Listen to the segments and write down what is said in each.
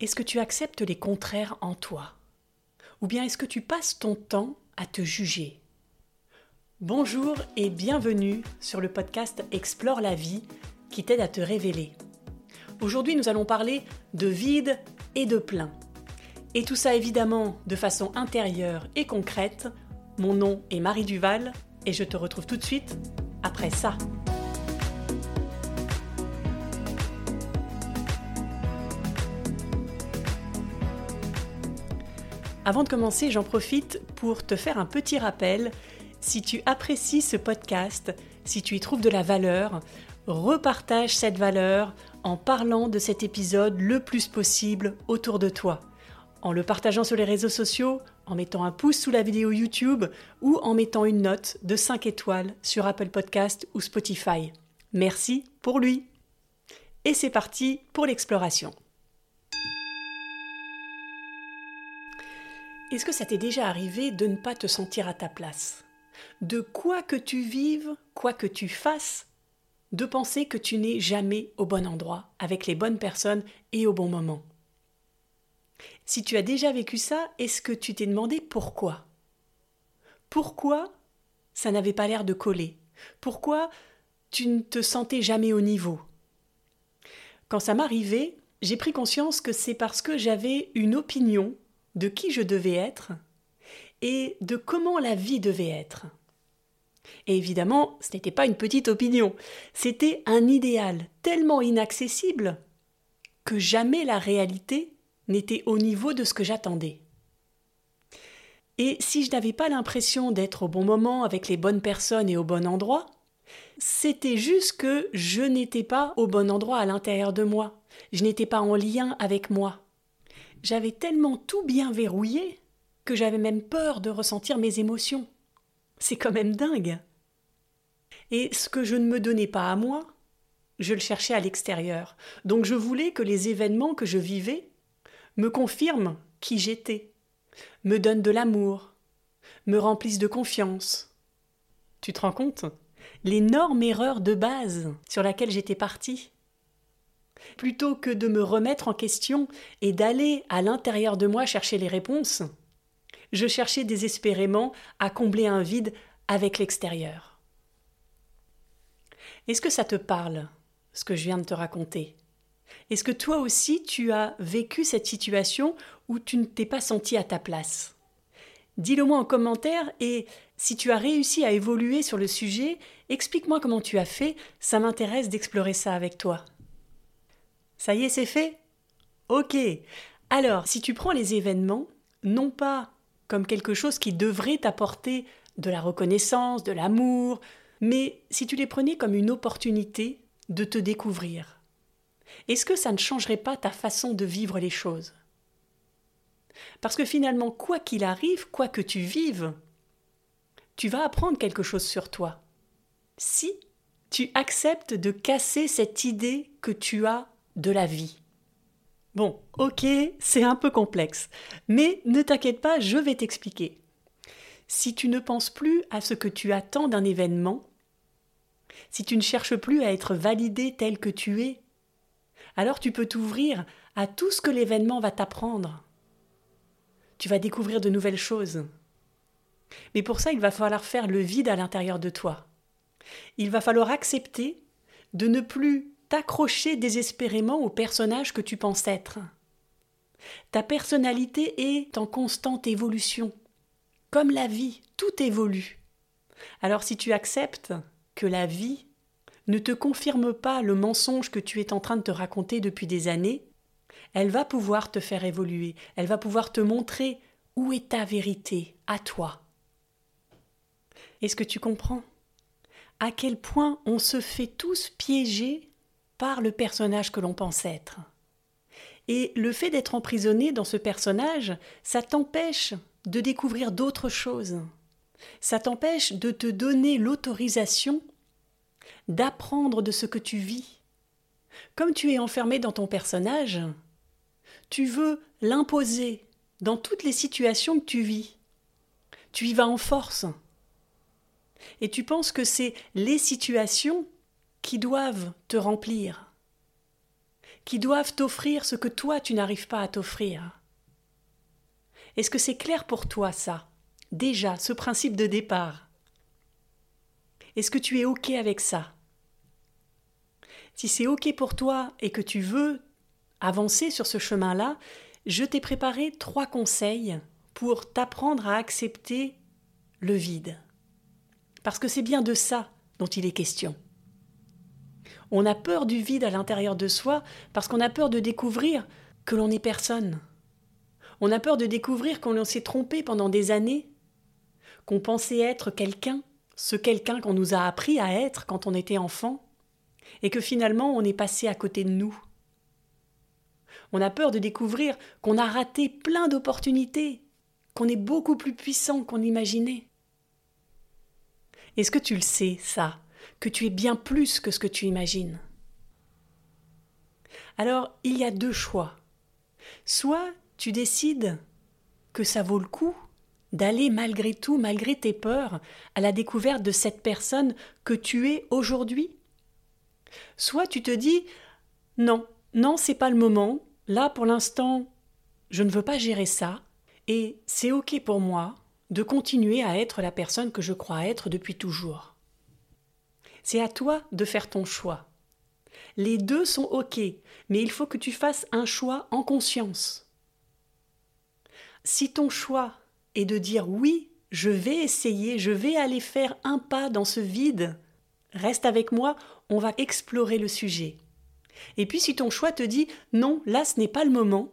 est-ce que tu acceptes les contraires en toi? Ou bien est-ce que tu passes ton temps à te juger? Bonjour et bienvenue sur le podcast Explore la vie qui t'aide à te révéler. Aujourd'hui nous allons parler de vide et de plein. Et tout ça évidemment de façon intérieure et concrète. Mon nom est Marie Duval et je te retrouve tout de suite après ça. Avant de commencer, j'en profite pour te faire un petit rappel. Si tu apprécies ce podcast, si tu y trouves de la valeur, repartage cette valeur en parlant de cet épisode le plus possible autour de toi. En le partageant sur les réseaux sociaux, en mettant un pouce sous la vidéo YouTube ou en mettant une note de 5 étoiles sur Apple Podcast ou Spotify. Merci pour lui. Et c'est parti pour l'exploration. Est-ce que ça t'est déjà arrivé de ne pas te sentir à ta place? De quoi que tu vives, quoi que tu fasses, de penser que tu n'es jamais au bon endroit, avec les bonnes personnes et au bon moment? Si tu as déjà vécu ça, est-ce que tu t'es demandé pourquoi? Pourquoi ça n'avait pas l'air de coller? Pourquoi tu ne te sentais jamais au niveau? Quand ça m'arrivait, j'ai pris conscience que c'est parce que j'avais une opinion de qui je devais être et de comment la vie devait être. Et évidemment, ce n'était pas une petite opinion, c'était un idéal tellement inaccessible que jamais la réalité n'était au niveau de ce que j'attendais. Et si je n'avais pas l'impression d'être au bon moment avec les bonnes personnes et au bon endroit, c'était juste que je n'étais pas au bon endroit à l'intérieur de moi, je n'étais pas en lien avec moi j'avais tellement tout bien verrouillé que j'avais même peur de ressentir mes émotions. C'est quand même dingue. Et ce que je ne me donnais pas à moi, je le cherchais à l'extérieur. Donc je voulais que les événements que je vivais me confirment qui j'étais, me donnent de l'amour, me remplissent de confiance. Tu te rends compte? L'énorme erreur de base sur laquelle j'étais partie Plutôt que de me remettre en question et d'aller à l'intérieur de moi chercher les réponses, je cherchais désespérément à combler un vide avec l'extérieur. Est-ce que ça te parle, ce que je viens de te raconter? Est-ce que toi aussi tu as vécu cette situation où tu ne t'es pas senti à ta place? Dis-le moi en commentaire et si tu as réussi à évoluer sur le sujet, explique-moi comment tu as fait, ça m'intéresse d'explorer ça avec toi. Ça y est, c'est fait? Ok. Alors, si tu prends les événements, non pas comme quelque chose qui devrait t'apporter de la reconnaissance, de l'amour, mais si tu les prenais comme une opportunité de te découvrir, est-ce que ça ne changerait pas ta façon de vivre les choses? Parce que finalement, quoi qu'il arrive, quoi que tu vives, tu vas apprendre quelque chose sur toi. Si tu acceptes de casser cette idée que tu as de la vie. Bon, ok, c'est un peu complexe, mais ne t'inquiète pas, je vais t'expliquer. Si tu ne penses plus à ce que tu attends d'un événement, si tu ne cherches plus à être validé tel que tu es, alors tu peux t'ouvrir à tout ce que l'événement va t'apprendre. Tu vas découvrir de nouvelles choses. Mais pour ça, il va falloir faire le vide à l'intérieur de toi. Il va falloir accepter de ne plus t'accrocher désespérément au personnage que tu penses être. Ta personnalité est en constante évolution. Comme la vie, tout évolue. Alors si tu acceptes que la vie ne te confirme pas le mensonge que tu es en train de te raconter depuis des années, elle va pouvoir te faire évoluer, elle va pouvoir te montrer où est ta vérité, à toi. Est-ce que tu comprends? À quel point on se fait tous piéger par le personnage que l'on pense être. Et le fait d'être emprisonné dans ce personnage, ça t'empêche de découvrir d'autres choses. Ça t'empêche de te donner l'autorisation d'apprendre de ce que tu vis. Comme tu es enfermé dans ton personnage, tu veux l'imposer dans toutes les situations que tu vis. Tu y vas en force. Et tu penses que c'est les situations qui doivent te remplir, qui doivent t'offrir ce que toi tu n'arrives pas à t'offrir. Est-ce que c'est clair pour toi ça? Déjà, ce principe de départ. Est-ce que tu es OK avec ça? Si c'est OK pour toi et que tu veux avancer sur ce chemin-là, je t'ai préparé trois conseils pour t'apprendre à accepter le vide. Parce que c'est bien de ça dont il est question. On a peur du vide à l'intérieur de soi parce qu'on a peur de découvrir que l'on n'est personne. On a peur de découvrir qu'on s'est trompé pendant des années, qu'on pensait être quelqu'un, ce quelqu'un qu'on nous a appris à être quand on était enfant, et que finalement on est passé à côté de nous. On a peur de découvrir qu'on a raté plein d'opportunités, qu'on est beaucoup plus puissant qu'on imaginait. Est-ce que tu le sais, ça, que tu es bien plus que ce que tu imagines Alors, il y a deux choix. Soit tu décides que ça vaut le coup d'aller malgré tout, malgré tes peurs, à la découverte de cette personne que tu es aujourd'hui. Soit tu te dis non, non, c'est pas le moment, Là, pour l'instant, je ne veux pas gérer ça, et c'est OK pour moi de continuer à être la personne que je crois être depuis toujours. C'est à toi de faire ton choix. Les deux sont OK, mais il faut que tu fasses un choix en conscience. Si ton choix est de dire oui, je vais essayer, je vais aller faire un pas dans ce vide, reste avec moi, on va explorer le sujet. Et puis si ton choix te dit non, là ce n'est pas le moment,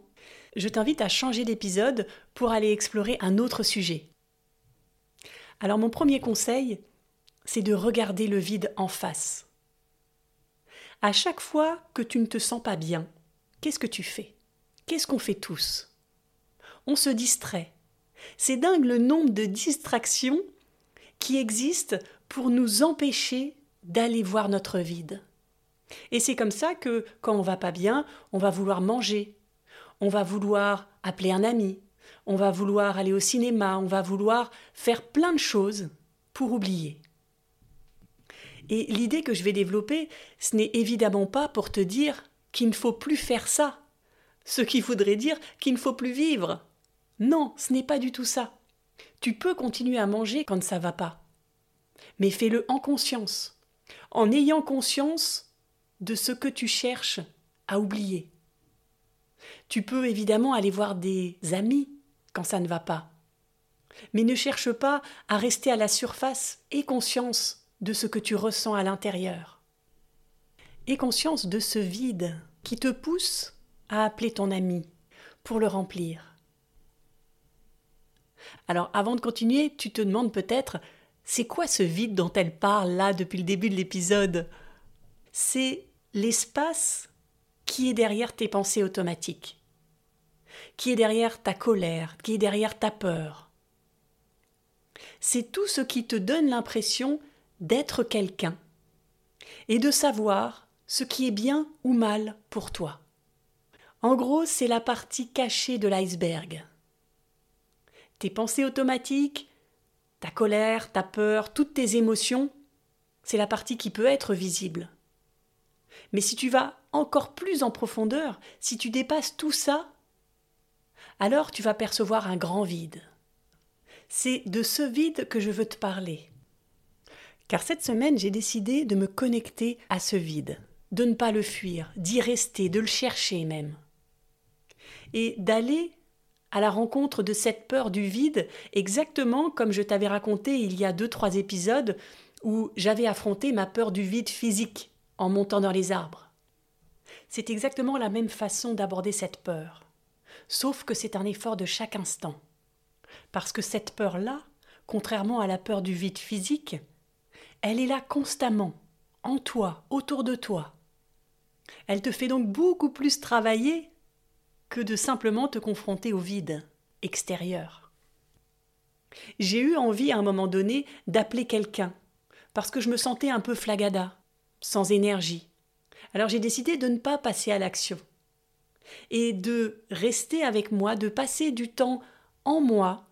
je t'invite à changer d'épisode pour aller explorer un autre sujet. Alors mon premier conseil, c'est de regarder le vide en face. À chaque fois que tu ne te sens pas bien, qu'est-ce que tu fais? Qu'est-ce qu'on fait tous? On se distrait. C'est dingue le nombre de distractions qui existent pour nous empêcher d'aller voir notre vide. Et c'est comme ça que, quand on va pas bien, on va vouloir manger, on va vouloir appeler un ami, on va vouloir aller au cinéma, on va vouloir faire plein de choses pour oublier. Et l'idée que je vais développer, ce n'est évidemment pas pour te dire qu'il ne faut plus faire ça, ce qui voudrait dire qu'il ne faut plus vivre. Non, ce n'est pas du tout ça. Tu peux continuer à manger quand ça va pas. Mais fais-le en conscience, en ayant conscience de ce que tu cherches à oublier. Tu peux évidemment aller voir des amis quand ça ne va pas. Mais ne cherche pas à rester à la surface et conscience de ce que tu ressens à l'intérieur. Et conscience de ce vide qui te pousse à appeler ton ami pour le remplir. Alors avant de continuer, tu te demandes peut-être c'est quoi ce vide dont elle parle là depuis le début de l'épisode? C'est l'espace qui est derrière tes pensées automatiques, qui est derrière ta colère, qui est derrière ta peur. C'est tout ce qui te donne l'impression d'être quelqu'un et de savoir ce qui est bien ou mal pour toi. En gros, c'est la partie cachée de l'iceberg. Tes pensées automatiques, ta colère, ta peur, toutes tes émotions, c'est la partie qui peut être visible. Mais si tu vas encore plus en profondeur, si tu dépasses tout ça, alors tu vas percevoir un grand vide. C'est de ce vide que je veux te parler. Car cette semaine, j'ai décidé de me connecter à ce vide, de ne pas le fuir, d'y rester, de le chercher même. Et d'aller à la rencontre de cette peur du vide, exactement comme je t'avais raconté il y a deux, trois épisodes où j'avais affronté ma peur du vide physique en montant dans les arbres. C'est exactement la même façon d'aborder cette peur, sauf que c'est un effort de chaque instant. Parce que cette peur-là, contrairement à la peur du vide physique, elle est là constamment, en toi, autour de toi. Elle te fait donc beaucoup plus travailler que de simplement te confronter au vide extérieur. J'ai eu envie à un moment donné d'appeler quelqu'un, parce que je me sentais un peu flagada, sans énergie. Alors j'ai décidé de ne pas passer à l'action et de rester avec moi, de passer du temps en moi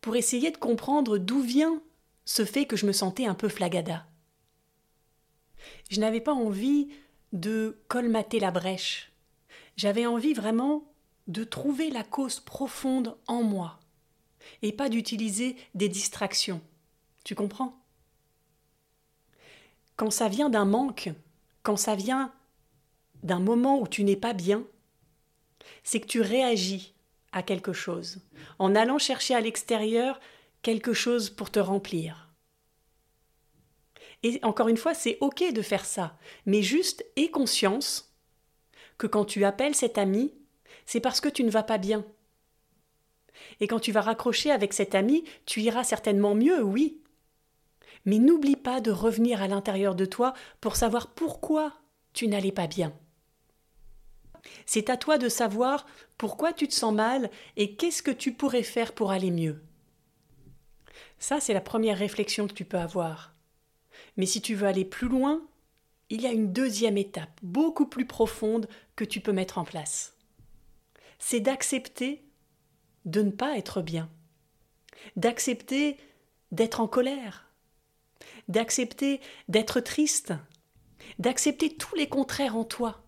pour essayer de comprendre d'où vient ce fait que je me sentais un peu flagada. Je n'avais pas envie de colmater la brèche. J'avais envie vraiment de trouver la cause profonde en moi et pas d'utiliser des distractions. Tu comprends? Quand ça vient d'un manque, quand ça vient d'un moment où tu n'es pas bien, c'est que tu réagis à quelque chose, en allant chercher à l'extérieur quelque chose pour te remplir. Et encore une fois, c'est ok de faire ça, mais juste aie conscience que quand tu appelles cet ami, c'est parce que tu ne vas pas bien. Et quand tu vas raccrocher avec cet ami, tu iras certainement mieux, oui. Mais n'oublie pas de revenir à l'intérieur de toi pour savoir pourquoi tu n'allais pas bien. C'est à toi de savoir pourquoi tu te sens mal et qu'est-ce que tu pourrais faire pour aller mieux. Ça, c'est la première réflexion que tu peux avoir. Mais si tu veux aller plus loin, il y a une deuxième étape, beaucoup plus profonde, que tu peux mettre en place. C'est d'accepter de ne pas être bien, d'accepter d'être en colère, d'accepter d'être triste, d'accepter tous les contraires en toi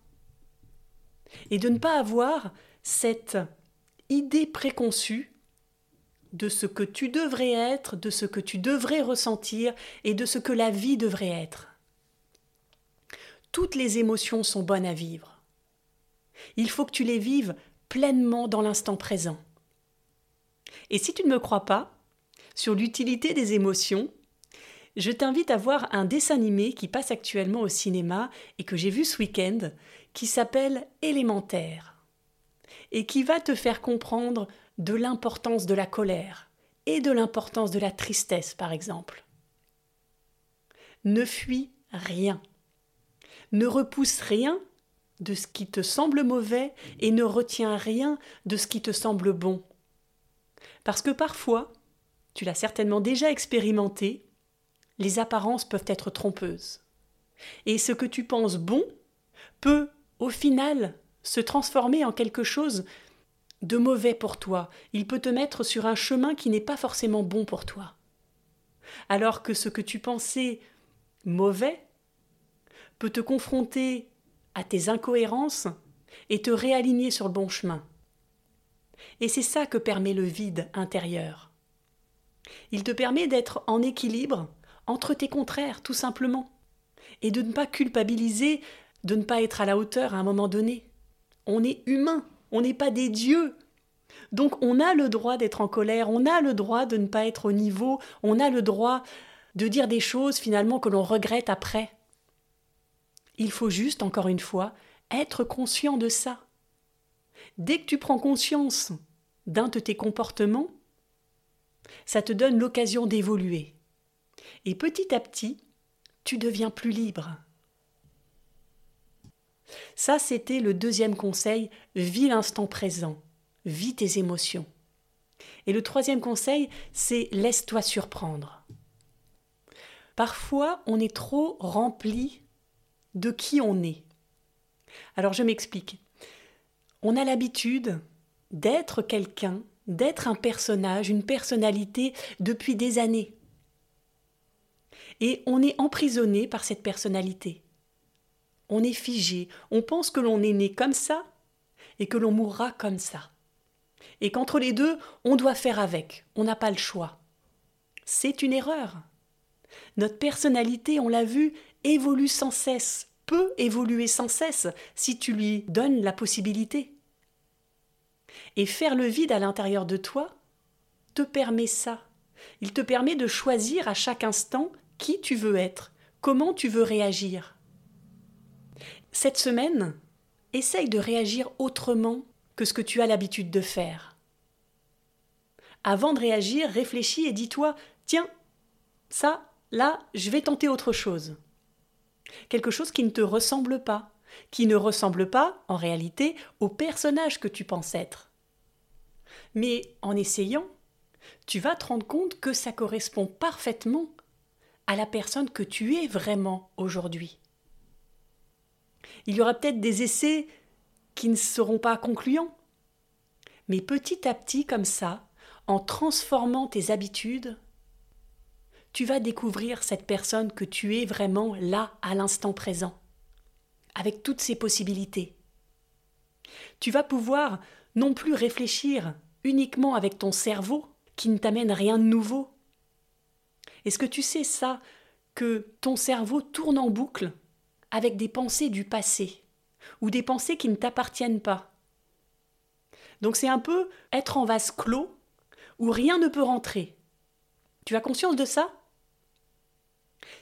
et de ne pas avoir cette idée préconçue de ce que tu devrais être, de ce que tu devrais ressentir et de ce que la vie devrait être. Toutes les émotions sont bonnes à vivre. Il faut que tu les vives pleinement dans l'instant présent. Et si tu ne me crois pas sur l'utilité des émotions, je t'invite à voir un dessin animé qui passe actuellement au cinéma et que j'ai vu ce week-end, qui s'appelle Élémentaire, et qui va te faire comprendre de l'importance de la colère et de l'importance de la tristesse, par exemple. Ne fuis rien. Ne repousse rien de ce qui te semble mauvais et ne retiens rien de ce qui te semble bon. Parce que parfois, tu l'as certainement déjà expérimenté, les apparences peuvent être trompeuses. Et ce que tu penses bon peut, au final, se transformer en quelque chose de mauvais pour toi. Il peut te mettre sur un chemin qui n'est pas forcément bon pour toi. Alors que ce que tu pensais mauvais peut te confronter à tes incohérences et te réaligner sur le bon chemin. Et c'est ça que permet le vide intérieur. Il te permet d'être en équilibre entre tes contraires, tout simplement, et de ne pas culpabiliser, de ne pas être à la hauteur à un moment donné. On est humain, on n'est pas des dieux. Donc on a le droit d'être en colère, on a le droit de ne pas être au niveau, on a le droit de dire des choses finalement que l'on regrette après. Il faut juste, encore une fois, être conscient de ça. Dès que tu prends conscience d'un de tes comportements, ça te donne l'occasion d'évoluer. Et petit à petit, tu deviens plus libre. Ça, c'était le deuxième conseil, vis l'instant présent, vis tes émotions. Et le troisième conseil, c'est laisse-toi surprendre. Parfois, on est trop rempli de qui on est. Alors je m'explique. On a l'habitude d'être quelqu'un, d'être un personnage, une personnalité depuis des années. Et on est emprisonné par cette personnalité. On est figé, on pense que l'on est né comme ça et que l'on mourra comme ça. Et qu'entre les deux, on doit faire avec, on n'a pas le choix. C'est une erreur. Notre personnalité, on l'a vu, évolue sans cesse, peut évoluer sans cesse si tu lui donnes la possibilité. Et faire le vide à l'intérieur de toi te permet ça. Il te permet de choisir à chaque instant qui tu veux être, comment tu veux réagir. Cette semaine, essaye de réagir autrement que ce que tu as l'habitude de faire. Avant de réagir, réfléchis et dis-toi Tiens, ça, là, je vais tenter autre chose. Quelque chose qui ne te ressemble pas, qui ne ressemble pas, en réalité, au personnage que tu penses être. Mais en essayant, tu vas te rendre compte que ça correspond parfaitement à la personne que tu es vraiment aujourd'hui. Il y aura peut-être des essais qui ne seront pas concluants, mais petit à petit, comme ça, en transformant tes habitudes, tu vas découvrir cette personne que tu es vraiment là à l'instant présent. avec toutes ces possibilités. Tu vas pouvoir non plus réfléchir uniquement avec ton cerveau qui ne t'amène rien de nouveau. Est-ce que tu sais ça, que ton cerveau tourne en boucle avec des pensées du passé ou des pensées qui ne t'appartiennent pas Donc c'est un peu être en vase clos où rien ne peut rentrer. Tu as conscience de ça?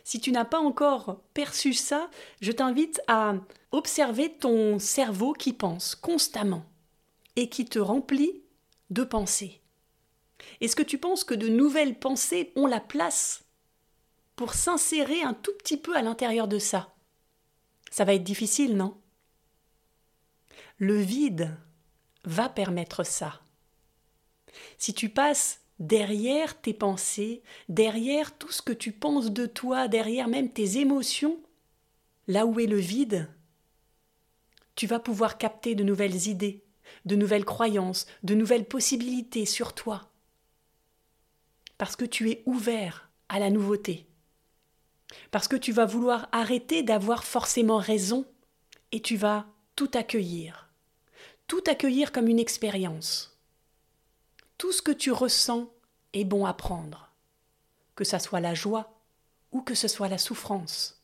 Si tu n'as pas encore perçu ça, je t'invite à observer ton cerveau qui pense constamment et qui te remplit de pensées. Est-ce que tu penses que de nouvelles pensées ont la place pour s'insérer un tout petit peu à l'intérieur de ça? Ça va être difficile, non? Le vide va permettre ça. Si tu passes derrière tes pensées, derrière tout ce que tu penses de toi, derrière même tes émotions, là où est le vide, tu vas pouvoir capter de nouvelles idées, de nouvelles croyances, de nouvelles possibilités sur toi. Parce que tu es ouvert à la nouveauté. Parce que tu vas vouloir arrêter d'avoir forcément raison et tu vas tout accueillir. Tout accueillir comme une expérience. Tout ce que tu ressens est bon à prendre. Que ça soit la joie ou que ce soit la souffrance.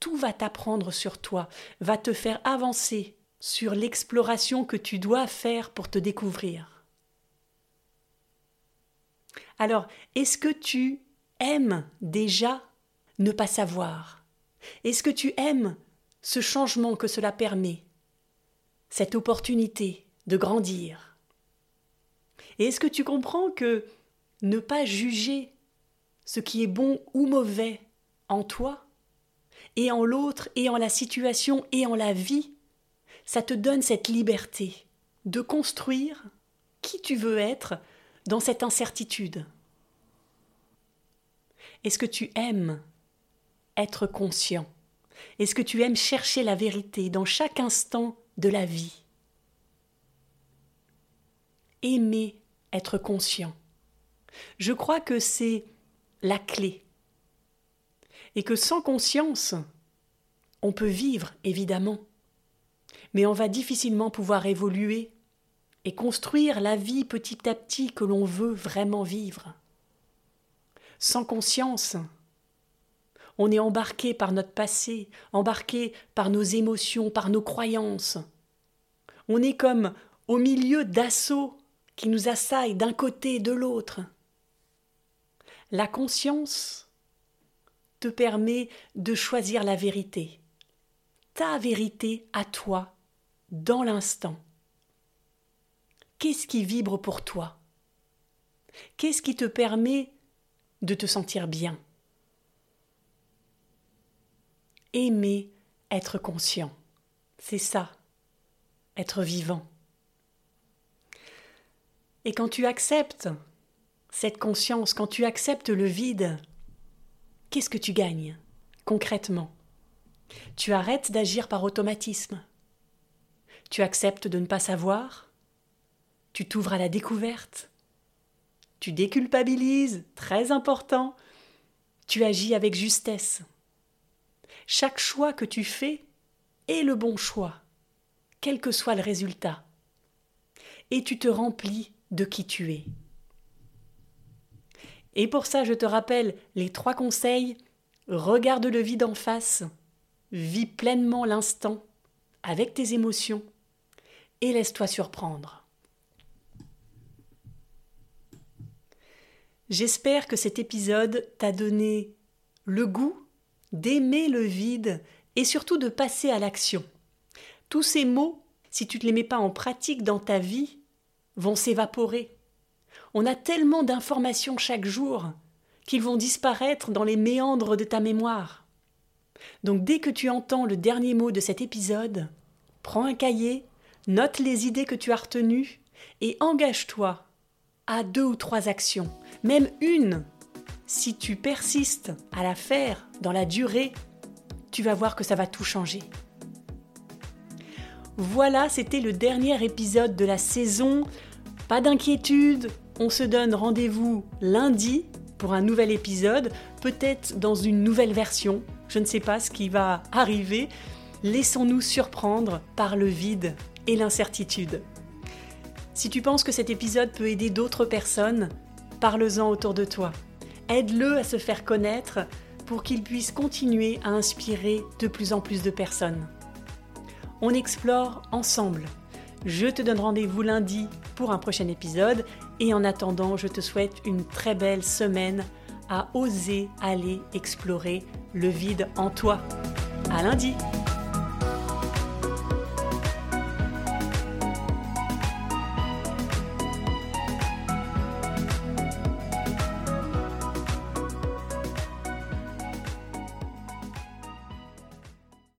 Tout va t'apprendre sur toi, va te faire avancer sur l'exploration que tu dois faire pour te découvrir. Alors, est-ce que tu aimes déjà ne pas savoir Est-ce que tu aimes ce changement que cela permet Cette opportunité de grandir? Et est-ce que tu comprends que ne pas juger ce qui est bon ou mauvais en toi, et en l'autre, et en la situation, et en la vie, ça te donne cette liberté de construire qui tu veux être dans cette incertitude? Est-ce que tu aimes être conscient Est-ce que tu aimes chercher la vérité dans chaque instant de la vie? Aimer être conscient. Je crois que c'est la clé. Et que sans conscience, on peut vivre, évidemment, mais on va difficilement pouvoir évoluer et construire la vie petit à petit que l'on veut vraiment vivre. Sans conscience, on est embarqué par notre passé, embarqué par nos émotions, par nos croyances. On est comme au milieu d'assauts qui nous assaillent d'un côté et de l'autre. La conscience te permet de choisir la vérité, ta vérité à toi dans l'instant. Qu'est-ce qui vibre pour toi? Qu'est-ce qui te permet de te sentir bien? Aimer être conscient, c'est ça, être vivant. Et quand tu acceptes cette conscience, quand tu acceptes le vide, qu'est-ce que tu gagnes concrètement? Tu arrêtes d'agir par automatisme. Tu acceptes de ne pas savoir, tu t'ouvres à la découverte, tu déculpabilises, très important, tu agis avec justesse. Chaque choix que tu fais est le bon choix, quel que soit le résultat. Et tu te remplis de qui tu es. Et pour ça, je te rappelle les trois conseils. Regarde le vide en face, vis pleinement l'instant avec tes émotions et laisse-toi surprendre. J'espère que cet épisode t'a donné le goût d'aimer le vide et surtout de passer à l'action. Tous ces mots, si tu ne les mets pas en pratique dans ta vie, vont s'évaporer. On a tellement d'informations chaque jour qu'ils vont disparaître dans les méandres de ta mémoire. Donc dès que tu entends le dernier mot de cet épisode, prends un cahier Note les idées que tu as retenues et engage-toi à deux ou trois actions, même une. Si tu persistes à la faire dans la durée, tu vas voir que ça va tout changer. Voilà, c'était le dernier épisode de la saison. Pas d'inquiétude, on se donne rendez-vous lundi pour un nouvel épisode, peut-être dans une nouvelle version. Je ne sais pas ce qui va arriver, Laissons-nous surprendre par le vide et l'incertitude. Si tu penses que cet épisode peut aider d'autres personnes, parle-en autour de toi. Aide-le à se faire connaître pour qu'il puisse continuer à inspirer de plus en plus de personnes. On explore ensemble. Je te donne rendez-vous lundi pour un prochain épisode et en attendant, je te souhaite une très belle semaine à oser aller explorer le vide en toi. À lundi!